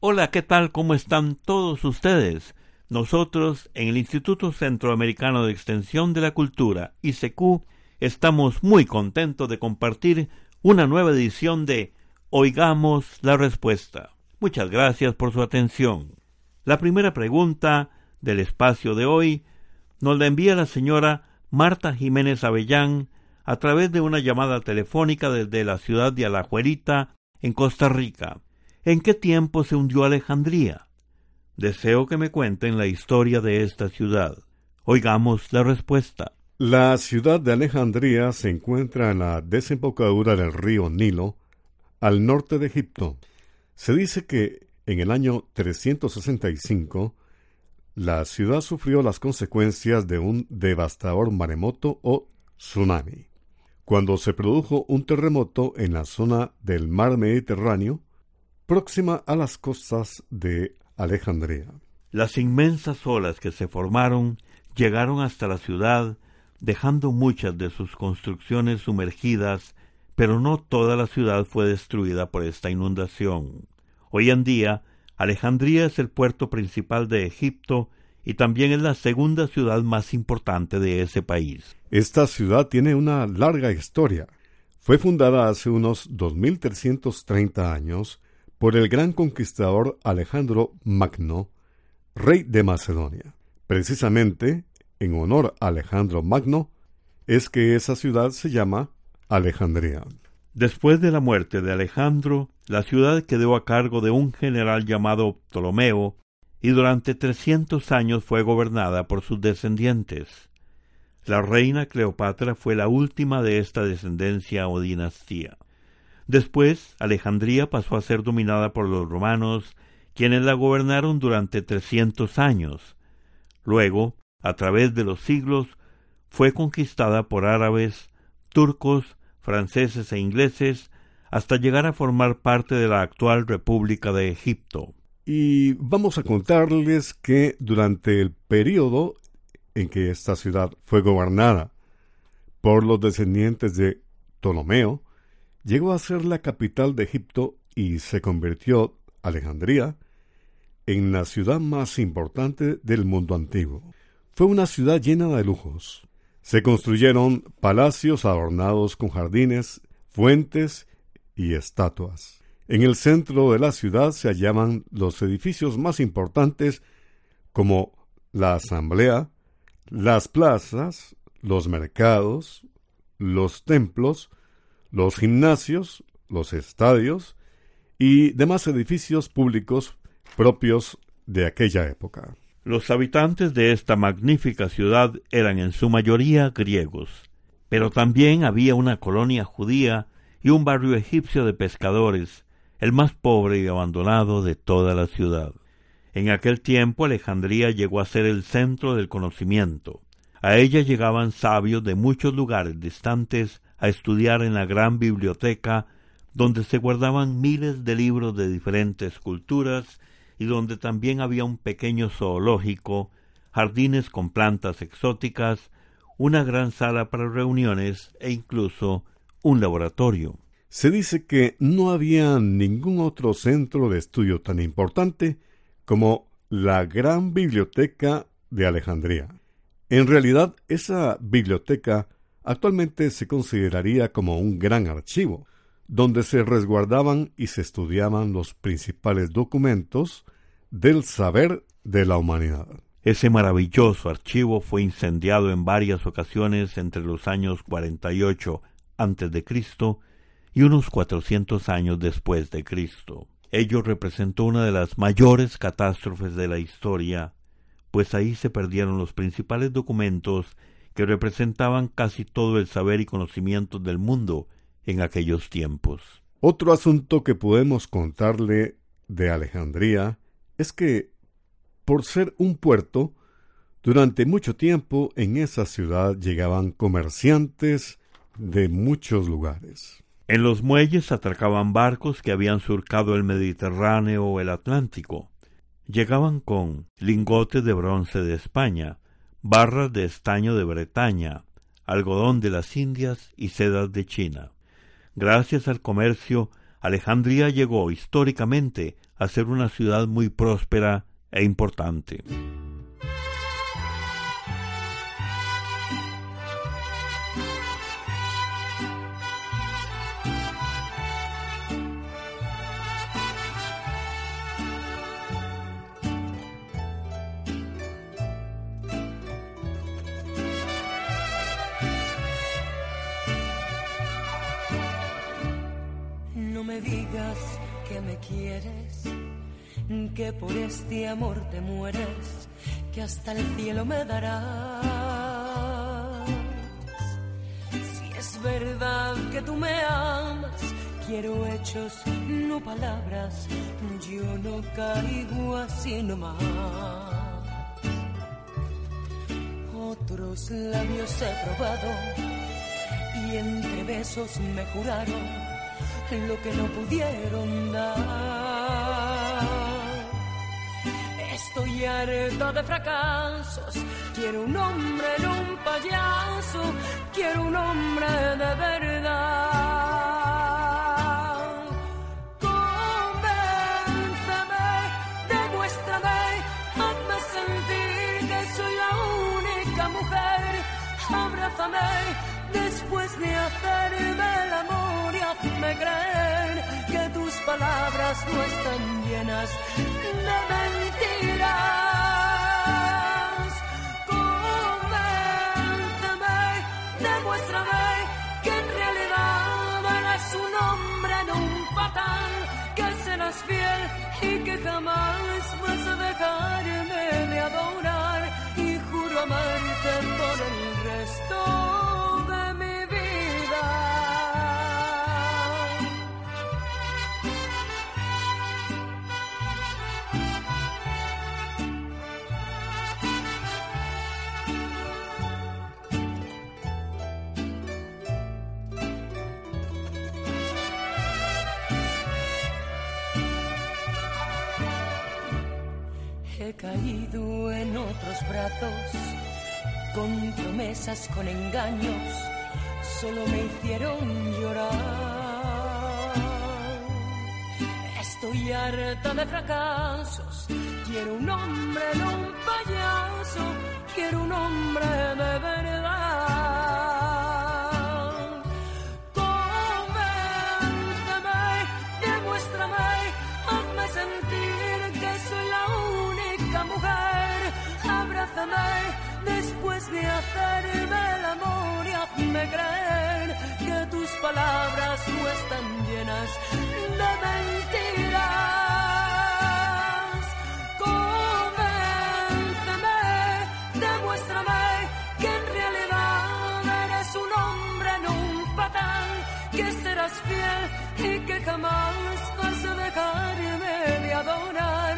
Hola, ¿qué tal? ¿Cómo están todos ustedes? Nosotros, en el Instituto Centroamericano de Extensión de la Cultura, ICQ, estamos muy contentos de compartir una nueva edición de Oigamos la Respuesta. Muchas gracias por su atención. La primera pregunta del espacio de hoy nos la envía la señora Marta Jiménez Avellán a través de una llamada telefónica desde la ciudad de Alajuelita, en Costa Rica. ¿En qué tiempo se hundió Alejandría? Deseo que me cuenten la historia de esta ciudad. Oigamos la respuesta. La ciudad de Alejandría se encuentra en la desembocadura del río Nilo, al norte de Egipto. Se dice que en el año 365 la ciudad sufrió las consecuencias de un devastador maremoto o tsunami. Cuando se produjo un terremoto en la zona del mar Mediterráneo, próxima a las costas de Alejandría. Las inmensas olas que se formaron llegaron hasta la ciudad, dejando muchas de sus construcciones sumergidas, pero no toda la ciudad fue destruida por esta inundación. Hoy en día, Alejandría es el puerto principal de Egipto y también es la segunda ciudad más importante de ese país. Esta ciudad tiene una larga historia. Fue fundada hace unos 2330 años por el gran conquistador Alejandro Magno, rey de Macedonia. Precisamente, en honor a Alejandro Magno, es que esa ciudad se llama Alejandría. Después de la muerte de Alejandro, la ciudad quedó a cargo de un general llamado Ptolomeo, y durante trescientos años fue gobernada por sus descendientes. La reina Cleopatra fue la última de esta descendencia o dinastía. Después, Alejandría pasó a ser dominada por los romanos, quienes la gobernaron durante trescientos años. Luego, a través de los siglos, fue conquistada por árabes, turcos, franceses e ingleses, hasta llegar a formar parte de la actual República de Egipto. Y vamos a contarles que durante el periodo en que esta ciudad fue gobernada por los descendientes de Ptolomeo, llegó a ser la capital de Egipto y se convirtió, Alejandría, en la ciudad más importante del mundo antiguo. Fue una ciudad llena de lujos. Se construyeron palacios adornados con jardines, fuentes y estatuas. En el centro de la ciudad se hallaban los edificios más importantes como la Asamblea, las plazas, los mercados, los templos, los gimnasios, los estadios y demás edificios públicos propios de aquella época. Los habitantes de esta magnífica ciudad eran en su mayoría griegos, pero también había una colonia judía y un barrio egipcio de pescadores, el más pobre y abandonado de toda la ciudad. En aquel tiempo Alejandría llegó a ser el centro del conocimiento. A ella llegaban sabios de muchos lugares distantes a estudiar en la gran biblioteca, donde se guardaban miles de libros de diferentes culturas y donde también había un pequeño zoológico, jardines con plantas exóticas, una gran sala para reuniones e incluso un laboratorio. Se dice que no había ningún otro centro de estudio tan importante como la gran biblioteca de Alejandría. En realidad, esa biblioteca actualmente se consideraría como un gran archivo, donde se resguardaban y se estudiaban los principales documentos del saber de la humanidad. Ese maravilloso archivo fue incendiado en varias ocasiones entre los años 48 antes de Cristo y unos cuatrocientos años después de Cristo. Ello representó una de las mayores catástrofes de la historia, pues ahí se perdieron los principales documentos que representaban casi todo el saber y conocimiento del mundo en aquellos tiempos. Otro asunto que podemos contarle de Alejandría es que, por ser un puerto, durante mucho tiempo en esa ciudad llegaban comerciantes de muchos lugares. En los muelles atracaban barcos que habían surcado el Mediterráneo o el Atlántico. Llegaban con lingotes de bronce de España, barras de estaño de Bretaña, algodón de las Indias y sedas de China. Gracias al comercio, Alejandría llegó históricamente a ser una ciudad muy próspera e importante. Que por este amor te mueres, que hasta el cielo me darás. Si es verdad que tú me amas, quiero hechos, no palabras, yo no caigo así nomás. Otros labios he probado y entre besos me juraron lo que no pudieron dar. De fracasos, quiero un hombre, no un payaso, quiero un hombre de verdad. Convénceme, demuéstrame, hazme sentir que soy la única mujer, abrázame después de hacerme el amor me creer que palabras no están llenas de mentiras. Convénceme, demuéstrame que en realidad eres un hombre, no un patán, que serás fiel y que jamás vas brazos, con promesas, con engaños, solo me hicieron llorar. Estoy harta de fracasos, quiero un hombre, no de hacerme el amor y hazme creer que tus palabras no están llenas de mentiras. Convénceme, demuéstrame que en realidad eres un hombre, no un patán, que serás fiel y que jamás vas a dejarme de adorar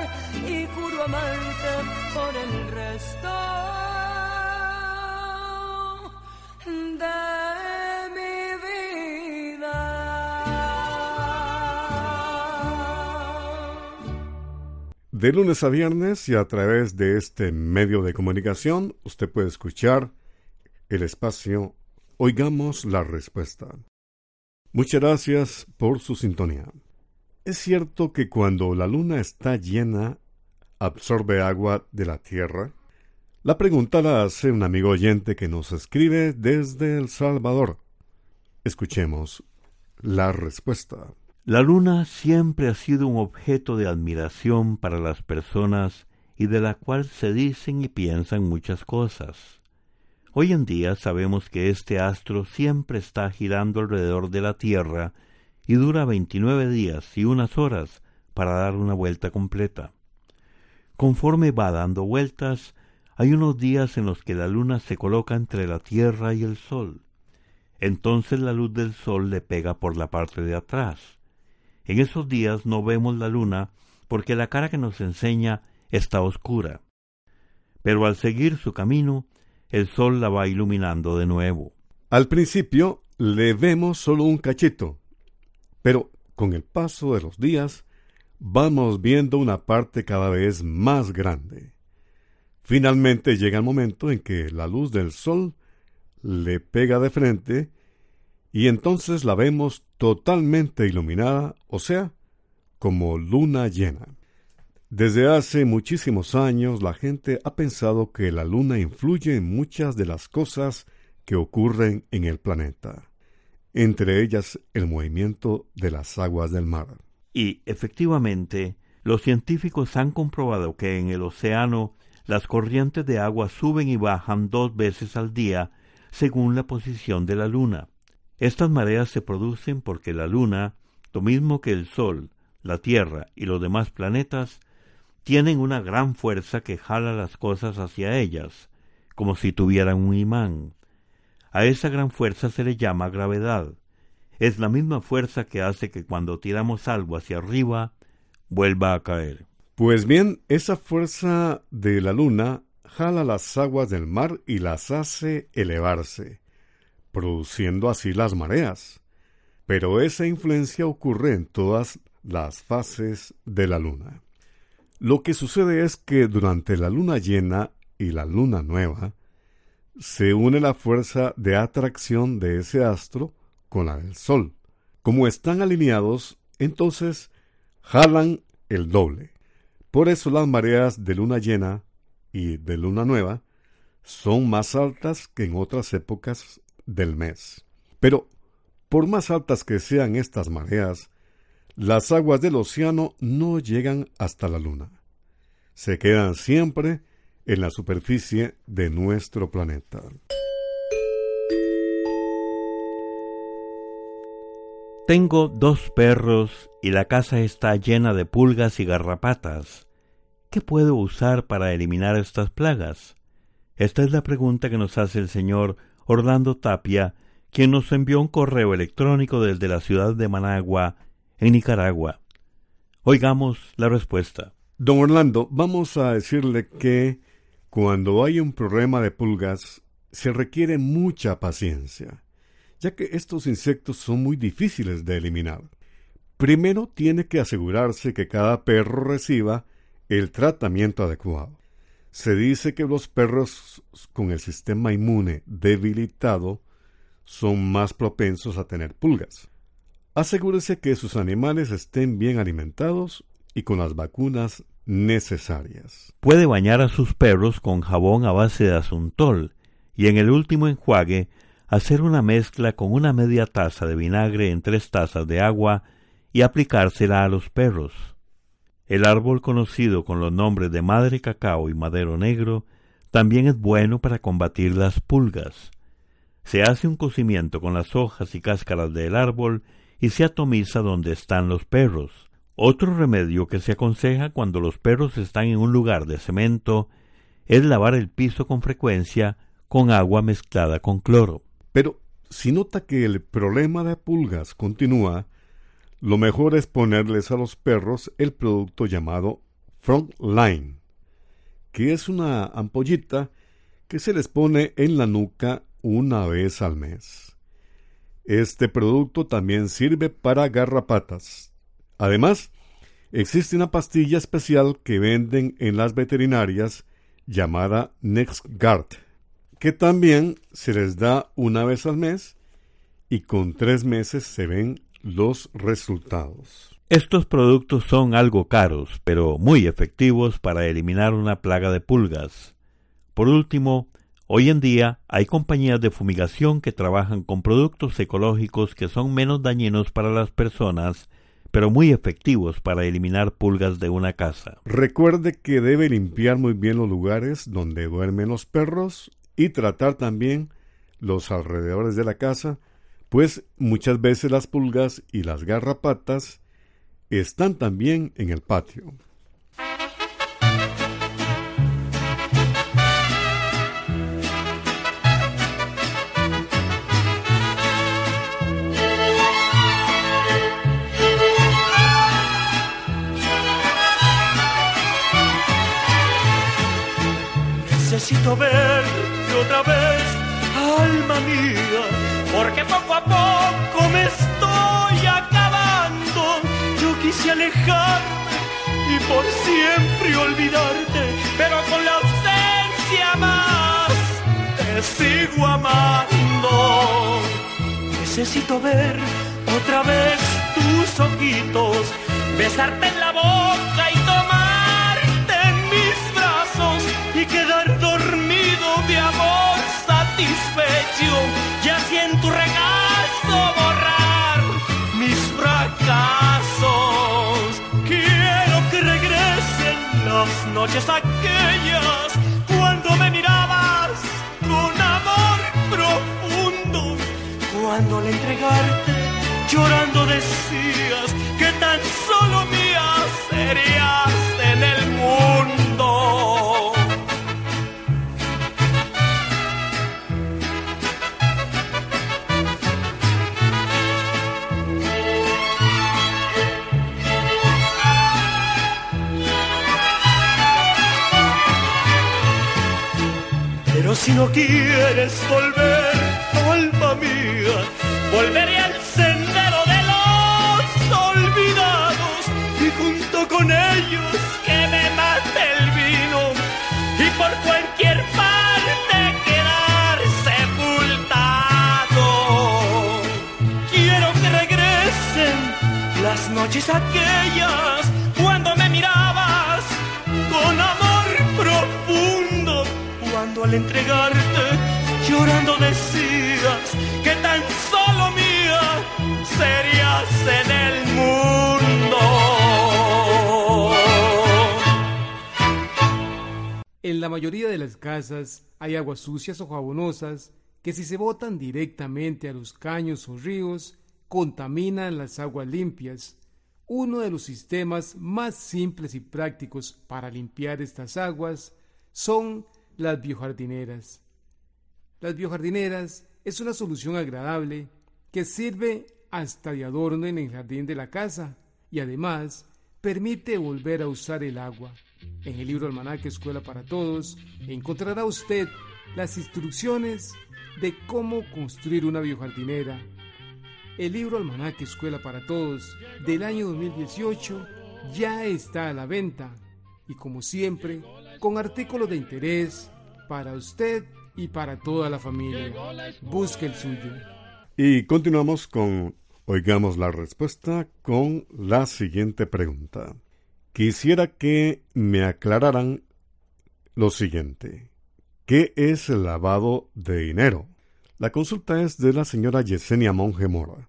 y juro amarte por el resto de lunes a viernes y a través de este medio de comunicación, usted puede escuchar el espacio Oigamos la Respuesta. Muchas gracias por su sintonía. Es cierto que cuando la luna está llena, absorbe agua de la tierra. La pregunta la hace un amigo oyente que nos escribe desde El Salvador. Escuchemos la respuesta. La luna siempre ha sido un objeto de admiración para las personas y de la cual se dicen y piensan muchas cosas. Hoy en día sabemos que este astro siempre está girando alrededor de la Tierra y dura veintinueve días y unas horas para dar una vuelta completa. Conforme va dando vueltas, hay unos días en los que la luna se coloca entre la Tierra y el Sol. Entonces la luz del Sol le pega por la parte de atrás. En esos días no vemos la luna porque la cara que nos enseña está oscura. Pero al seguir su camino, el sol la va iluminando de nuevo. Al principio le vemos solo un cachito, pero con el paso de los días vamos viendo una parte cada vez más grande. Finalmente llega el momento en que la luz del sol le pega de frente y entonces la vemos totalmente iluminada, o sea, como luna llena. Desde hace muchísimos años la gente ha pensado que la luna influye en muchas de las cosas que ocurren en el planeta, entre ellas el movimiento de las aguas del mar. Y, efectivamente, los científicos han comprobado que en el océano las corrientes de agua suben y bajan dos veces al día según la posición de la luna. Estas mareas se producen porque la luna, lo mismo que el Sol, la Tierra y los demás planetas, tienen una gran fuerza que jala las cosas hacia ellas, como si tuvieran un imán. A esa gran fuerza se le llama gravedad. Es la misma fuerza que hace que cuando tiramos algo hacia arriba, vuelva a caer. Pues bien, esa fuerza de la luna jala las aguas del mar y las hace elevarse, produciendo así las mareas. Pero esa influencia ocurre en todas las fases de la luna. Lo que sucede es que durante la luna llena y la luna nueva, se une la fuerza de atracción de ese astro con la del Sol. Como están alineados, entonces jalan el doble. Por eso las mareas de luna llena y de luna nueva son más altas que en otras épocas del mes. Pero, por más altas que sean estas mareas, las aguas del océano no llegan hasta la luna. Se quedan siempre en la superficie de nuestro planeta. Tengo dos perros y la casa está llena de pulgas y garrapatas. ¿Qué puedo usar para eliminar estas plagas? Esta es la pregunta que nos hace el señor Orlando Tapia, quien nos envió un correo electrónico desde la ciudad de Managua, en Nicaragua. Oigamos la respuesta. Don Orlando, vamos a decirle que cuando hay un problema de pulgas se requiere mucha paciencia ya que estos insectos son muy difíciles de eliminar. Primero tiene que asegurarse que cada perro reciba el tratamiento adecuado. Se dice que los perros con el sistema inmune debilitado son más propensos a tener pulgas. Asegúrese que sus animales estén bien alimentados y con las vacunas necesarias. Puede bañar a sus perros con jabón a base de asuntol y en el último enjuague hacer una mezcla con una media taza de vinagre en tres tazas de agua y aplicársela a los perros. El árbol conocido con los nombres de madre cacao y madero negro también es bueno para combatir las pulgas. Se hace un cocimiento con las hojas y cáscaras del árbol y se atomiza donde están los perros. Otro remedio que se aconseja cuando los perros están en un lugar de cemento es lavar el piso con frecuencia con agua mezclada con cloro. Pero si nota que el problema de pulgas continúa, lo mejor es ponerles a los perros el producto llamado Frontline, que es una ampollita que se les pone en la nuca una vez al mes. Este producto también sirve para garrapatas. Además, existe una pastilla especial que venden en las veterinarias llamada NexGard que también se les da una vez al mes y con tres meses se ven los resultados. Estos productos son algo caros, pero muy efectivos para eliminar una plaga de pulgas. Por último, hoy en día hay compañías de fumigación que trabajan con productos ecológicos que son menos dañinos para las personas, pero muy efectivos para eliminar pulgas de una casa. Recuerde que debe limpiar muy bien los lugares donde duermen los perros y tratar también los alrededores de la casa, pues muchas veces las pulgas y las garrapatas están también en el patio. Necesito verte otra vez, alma mía porque poco a poco me estoy acabando. Yo quise alejarme y por siempre olvidarte, pero con la ausencia más te sigo amando. Necesito ver otra vez tus ojitos, besarte en la boca y tomarte en mis brazos y quedar dormido de amor satisfecho noches aquellas cuando me mirabas con amor profundo, cuando al entregarte llorando decías que tan solo si no quieres volver, alma mía, volveré al sendero de los olvidados y junto con ellos que me mate el vino y por cualquier parte quedar sepultado. Quiero que regresen las noches aquellas cuando me mirabas con amor profundo, cuando al entregarte mayoría de las casas hay aguas sucias o jabonosas que si se botan directamente a los caños o ríos contaminan las aguas limpias. Uno de los sistemas más simples y prácticos para limpiar estas aguas son las biojardineras. Las biojardineras es una solución agradable que sirve hasta de adorno en el jardín de la casa y además permite volver a usar el agua. En el libro Almanaque Escuela para Todos encontrará usted las instrucciones de cómo construir una biojardinera. El libro Almanaque Escuela para Todos del año 2018 ya está a la venta y como siempre con artículos de interés para usted y para toda la familia. Busque el suyo. Y continuamos con Oigamos la respuesta con la siguiente pregunta. Quisiera que me aclararan lo siguiente. ¿Qué es el lavado de dinero? La consulta es de la señora Yesenia Monge Mora.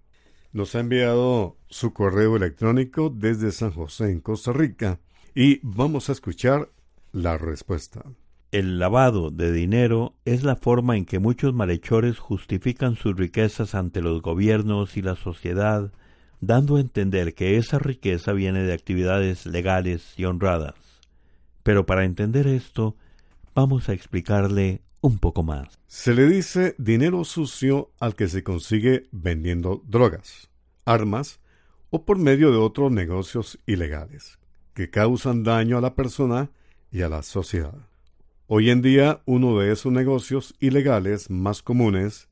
Nos ha enviado su correo electrónico desde San José, en Costa Rica, y vamos a escuchar la respuesta. El lavado de dinero es la forma en que muchos malhechores justifican sus riquezas ante los gobiernos y la sociedad, dando a entender que esa riqueza viene de actividades legales y honradas. Pero para entender esto, vamos a explicarle un poco más. Se le dice dinero sucio al que se consigue vendiendo drogas, armas o por medio de otros negocios ilegales, que causan daño a la persona y a la sociedad. Hoy en día uno de esos negocios ilegales más comunes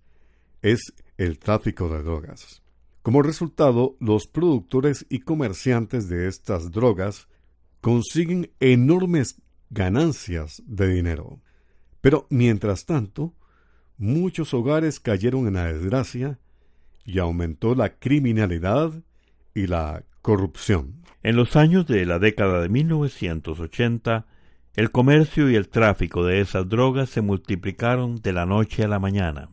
es el tráfico de drogas. Como resultado, los productores y comerciantes de estas drogas consiguen enormes ganancias de dinero. Pero mientras tanto, muchos hogares cayeron en la desgracia y aumentó la criminalidad y la corrupción. En los años de la década de 1980, el comercio y el tráfico de esas drogas se multiplicaron de la noche a la mañana.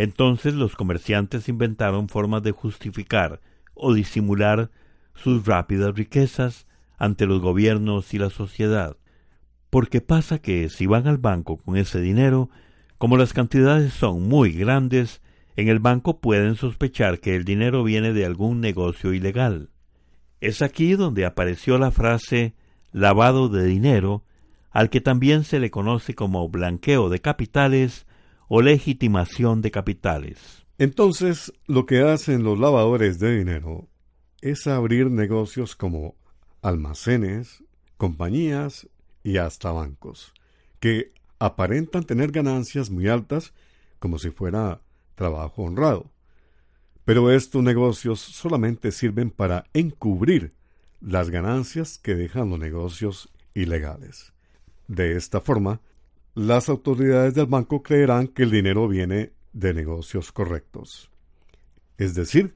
Entonces los comerciantes inventaron formas de justificar o disimular sus rápidas riquezas ante los gobiernos y la sociedad. Porque pasa que si van al banco con ese dinero, como las cantidades son muy grandes, en el banco pueden sospechar que el dinero viene de algún negocio ilegal. Es aquí donde apareció la frase lavado de dinero, al que también se le conoce como blanqueo de capitales o legitimación de capitales. Entonces, lo que hacen los lavadores de dinero es abrir negocios como almacenes, compañías y hasta bancos, que aparentan tener ganancias muy altas como si fuera trabajo honrado. Pero estos negocios solamente sirven para encubrir las ganancias que dejan los negocios ilegales. De esta forma, las autoridades del banco creerán que el dinero viene de negocios correctos. Es decir,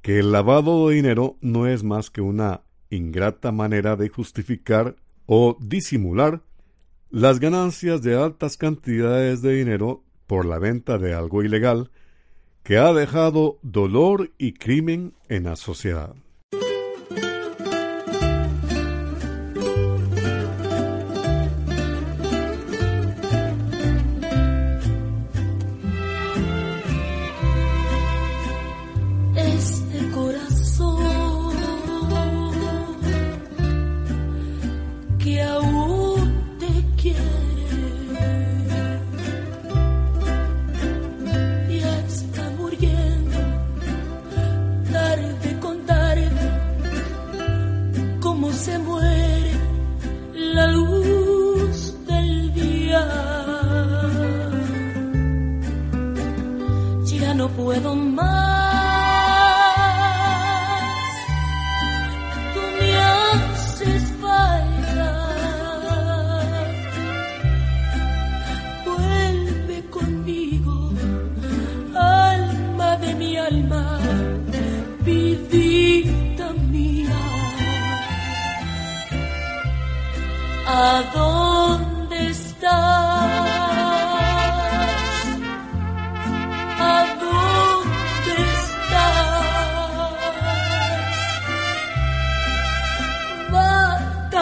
que el lavado de dinero no es más que una ingrata manera de justificar o disimular las ganancias de altas cantidades de dinero por la venta de algo ilegal que ha dejado dolor y crimen en la sociedad.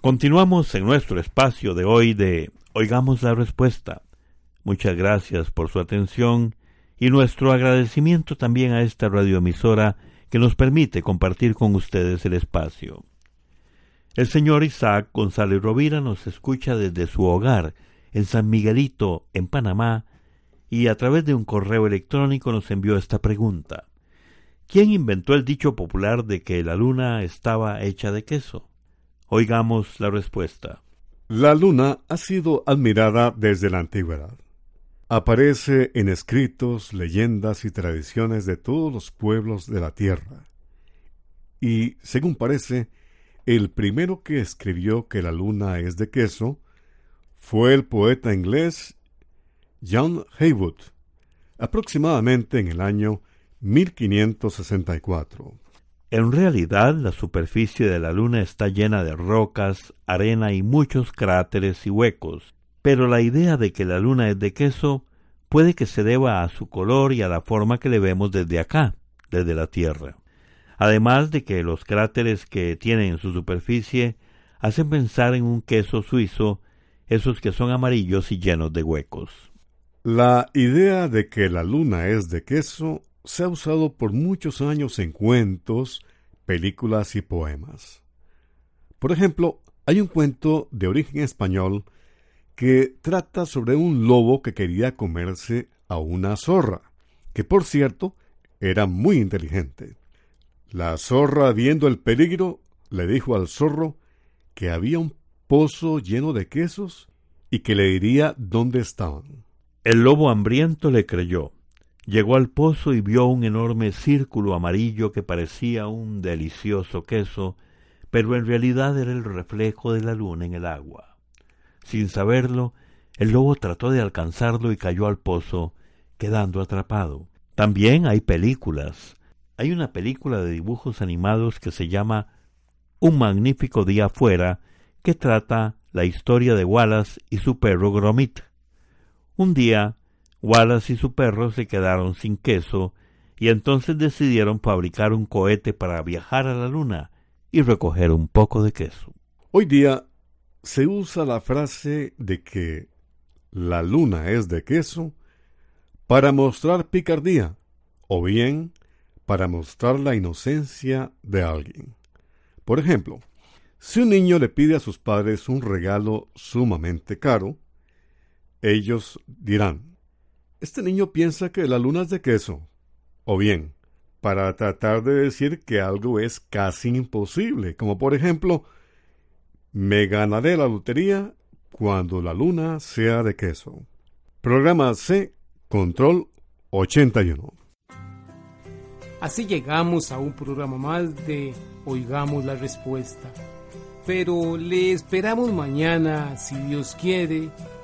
Continuamos en nuestro espacio de hoy de Oigamos la Respuesta. Muchas gracias por su atención y nuestro agradecimiento también a esta radioemisora que nos permite compartir con ustedes el espacio. El señor Isaac González Rovira nos escucha desde su hogar en San Miguelito, en Panamá, y a través de un correo electrónico nos envió esta pregunta. ¿Quién inventó el dicho popular de que la luna estaba hecha de queso? Oigamos la respuesta. La luna ha sido admirada desde la antigüedad. Aparece en escritos, leyendas y tradiciones de todos los pueblos de la tierra. Y, según parece, el primero que escribió que la luna es de queso fue el poeta inglés John Haywood, aproximadamente en el año 1564. En realidad, la superficie de la Luna está llena de rocas, arena y muchos cráteres y huecos, pero la idea de que la Luna es de queso puede que se deba a su color y a la forma que le vemos desde acá, desde la Tierra. además de que los cráteres que tienen en su superficie hacen pensar en un queso suizo, esos que son amarillos y llenos de huecos. La idea de que la luna es de queso se ha usado por muchos años en cuentos, películas y poemas. Por ejemplo, hay un cuento de origen español que trata sobre un lobo que quería comerse a una zorra, que por cierto era muy inteligente. La zorra, viendo el peligro, le dijo al zorro que había un pozo lleno de quesos y que le diría dónde estaban. El lobo hambriento le creyó. Llegó al pozo y vio un enorme círculo amarillo que parecía un delicioso queso, pero en realidad era el reflejo de la luna en el agua. Sin saberlo, el lobo trató de alcanzarlo y cayó al pozo, quedando atrapado. También hay películas. Hay una película de dibujos animados que se llama Un magnífico día afuera, que trata la historia de Wallace y su perro Gromit. Un día, Wallace y su perro se quedaron sin queso y entonces decidieron fabricar un cohete para viajar a la luna y recoger un poco de queso. Hoy día se usa la frase de que la luna es de queso para mostrar picardía o bien para mostrar la inocencia de alguien. Por ejemplo, si un niño le pide a sus padres un regalo sumamente caro, ellos dirán, este niño piensa que la luna es de queso. O bien, para tratar de decir que algo es casi imposible, como por ejemplo, me ganaré la lotería cuando la luna sea de queso. Programa C, Control 81. Así llegamos a un programa más de Oigamos la Respuesta. Pero le esperamos mañana, si Dios quiere,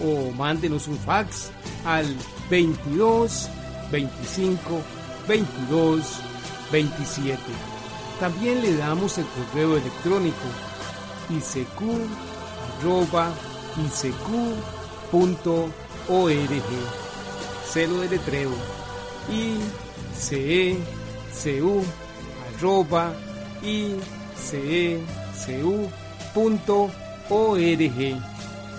o mándenos un fax al 22 25 22 27. También le damos el correo electrónico isq Celo de letreo i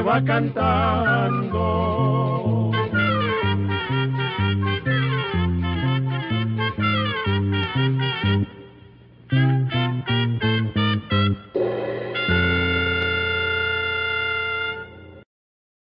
va cantando